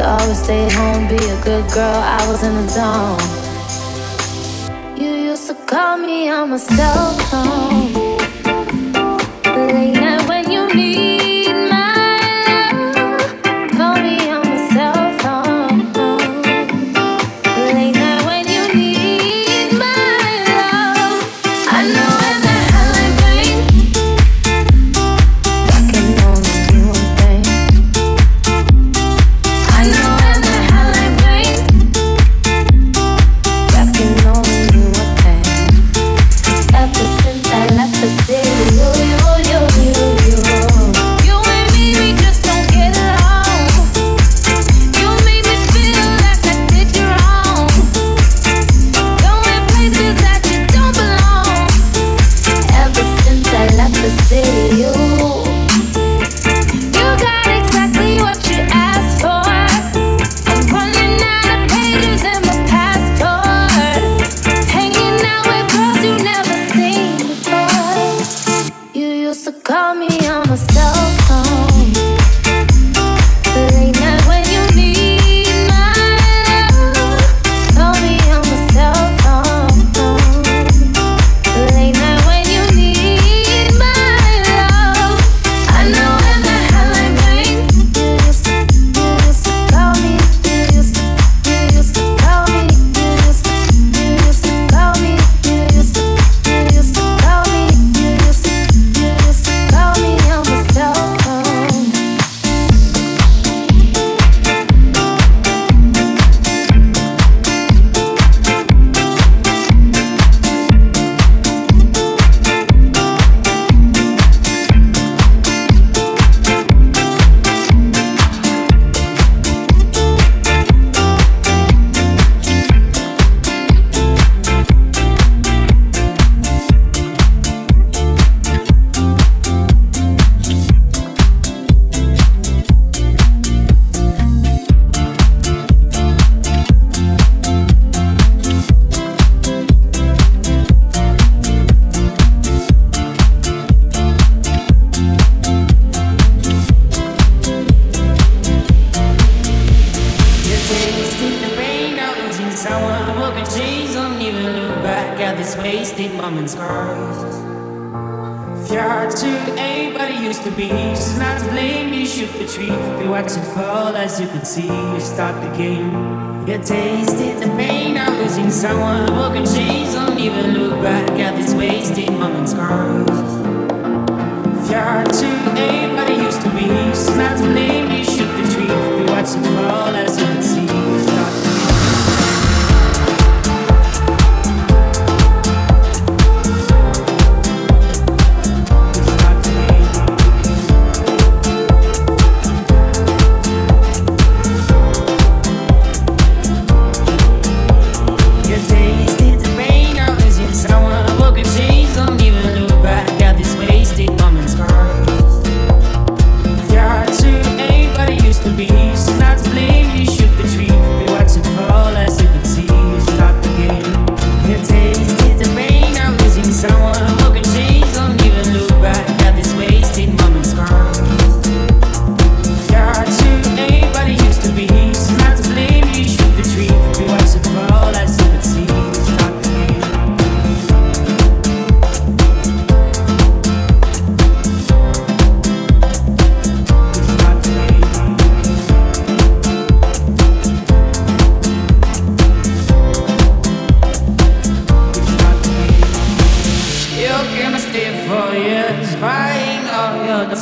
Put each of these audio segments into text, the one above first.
to always stay home, be a good girl. I was in the zone. You used to call me on my cell phone.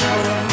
Sometimes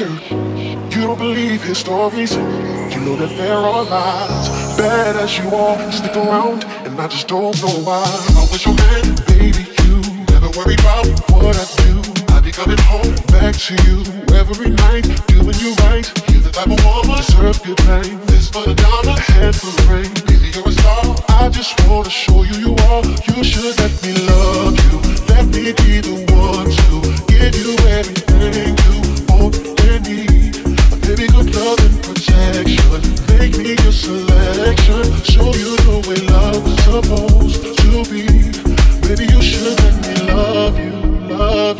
You don't believe his stories. You know that there are lies. Bad as you are, stick around, and I just don't know why. I wish your man, baby, you never worry about what I do. I be coming home back to you every night, doing you right. You're the type of woman deserve good fame. This for the a head for the rain. Baby, you're a star. I just wanna show you you are. You should let me love be. Baby, you should let me love you, love you,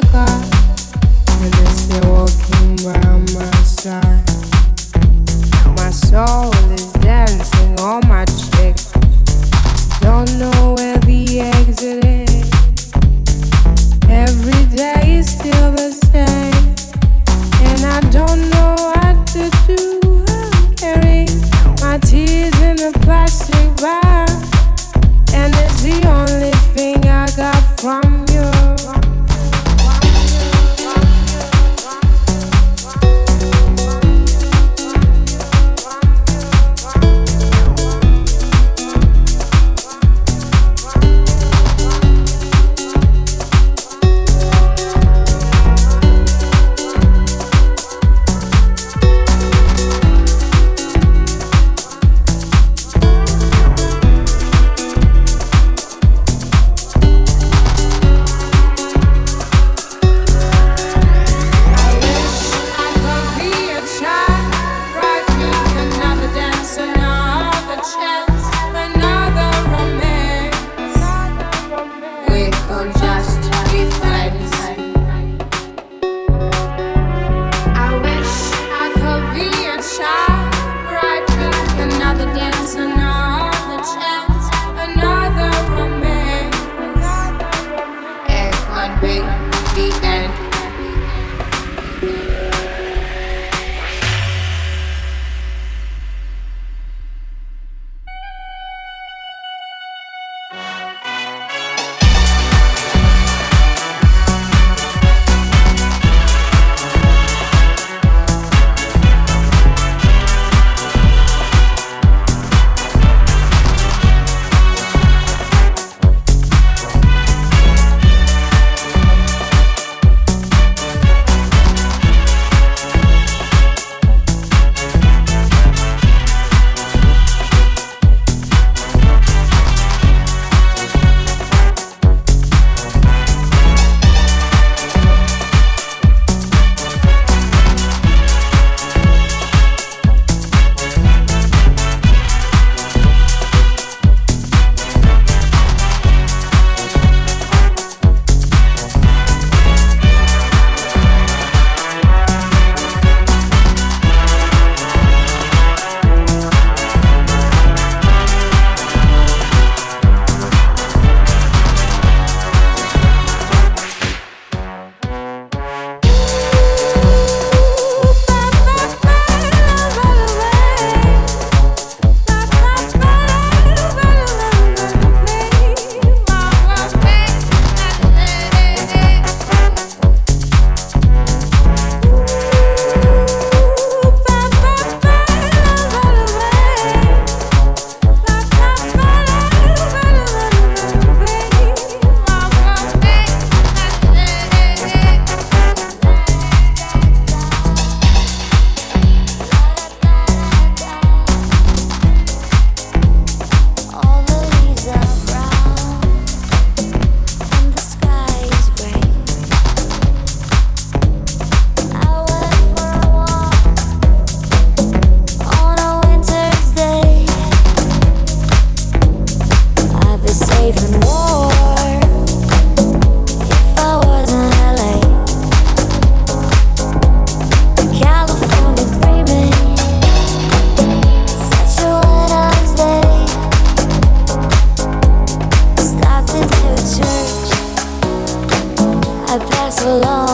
Такая. last long.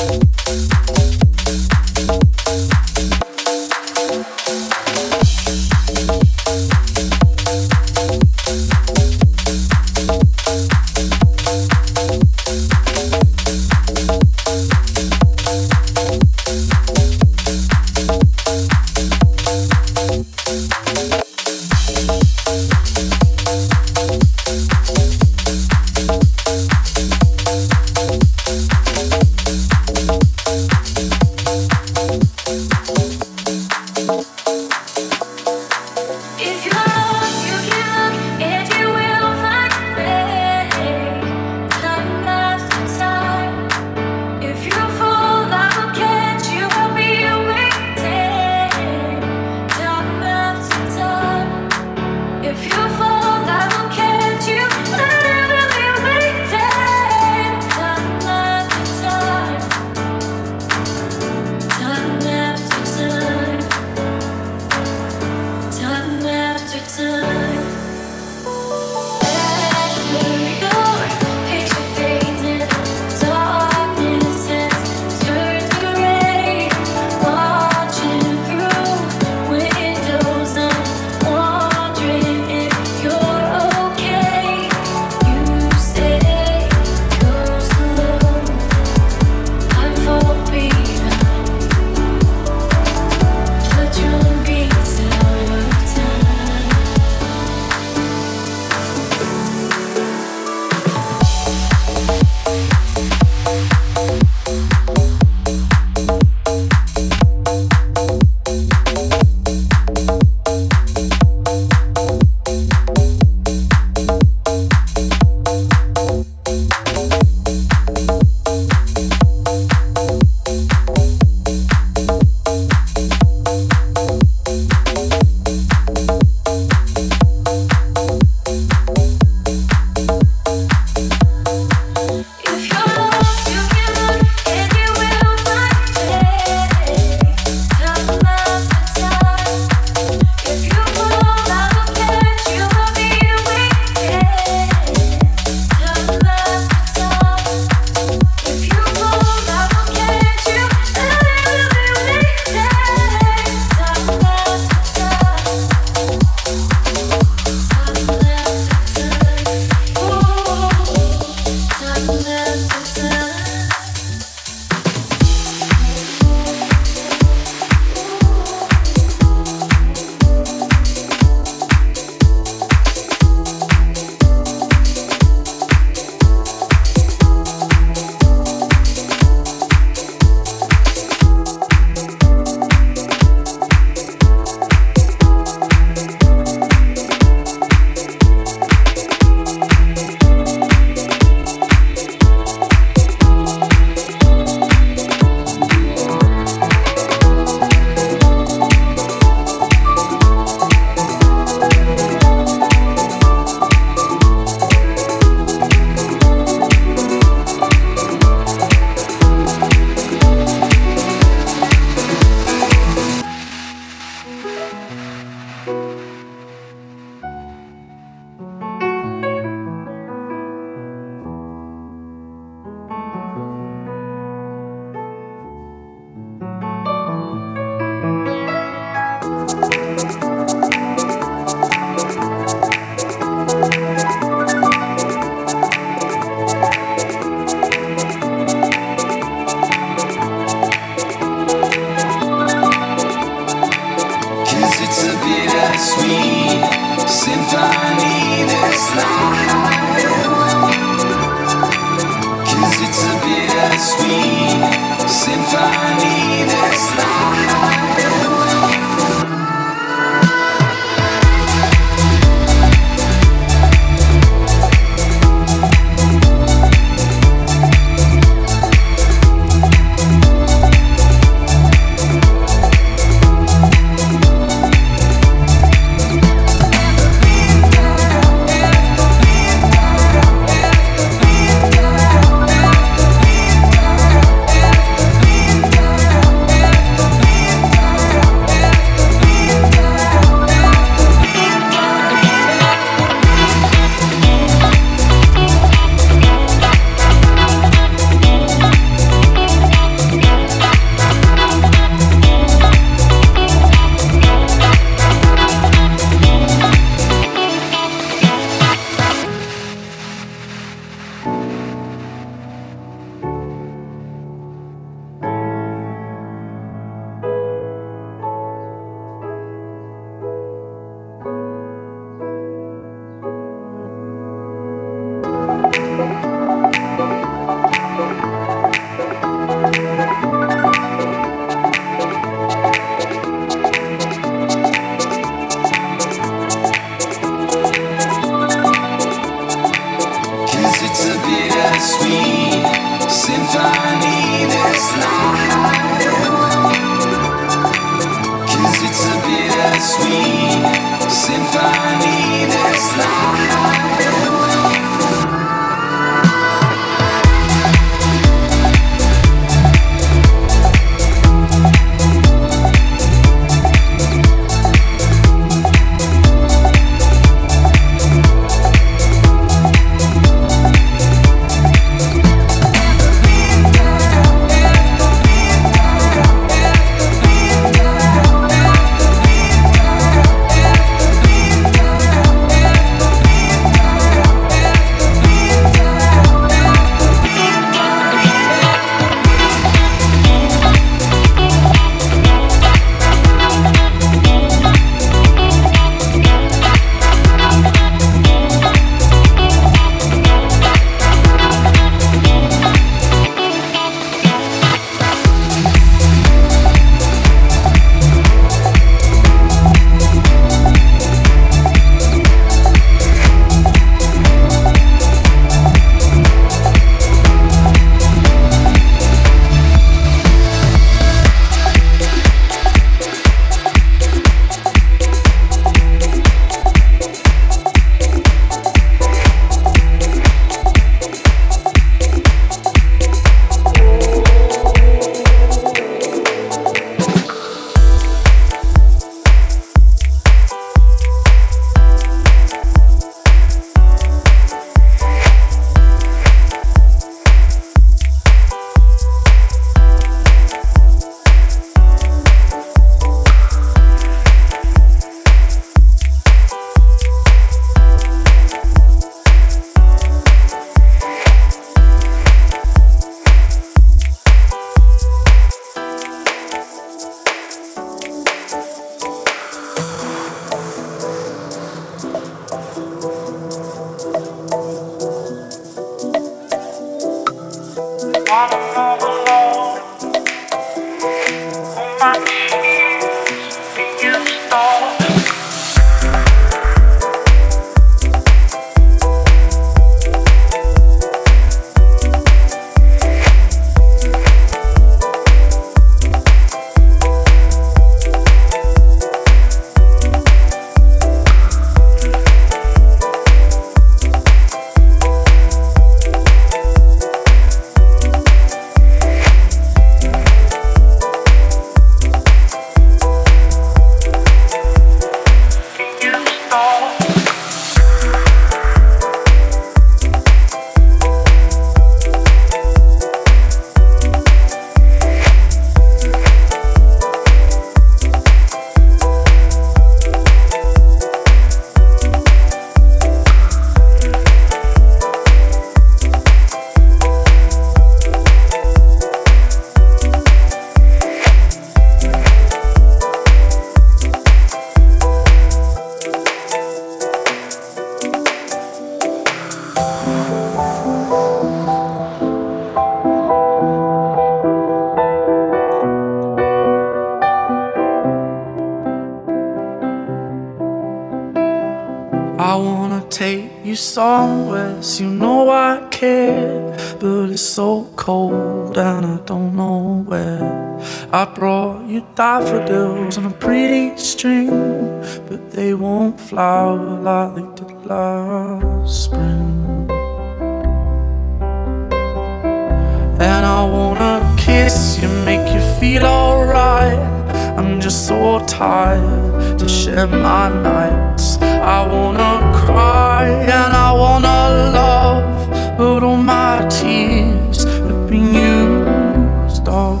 Share my nights. I wanna cry and I wanna love, but all my tears have been used up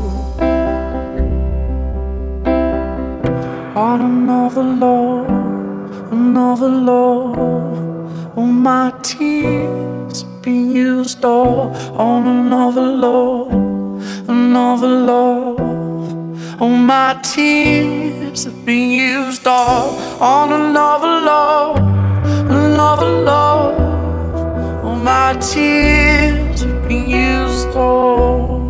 on another love, another love. All my tears have been used up on another love, another love. All my tears have been used all on another love, another love. All my tears have been used all.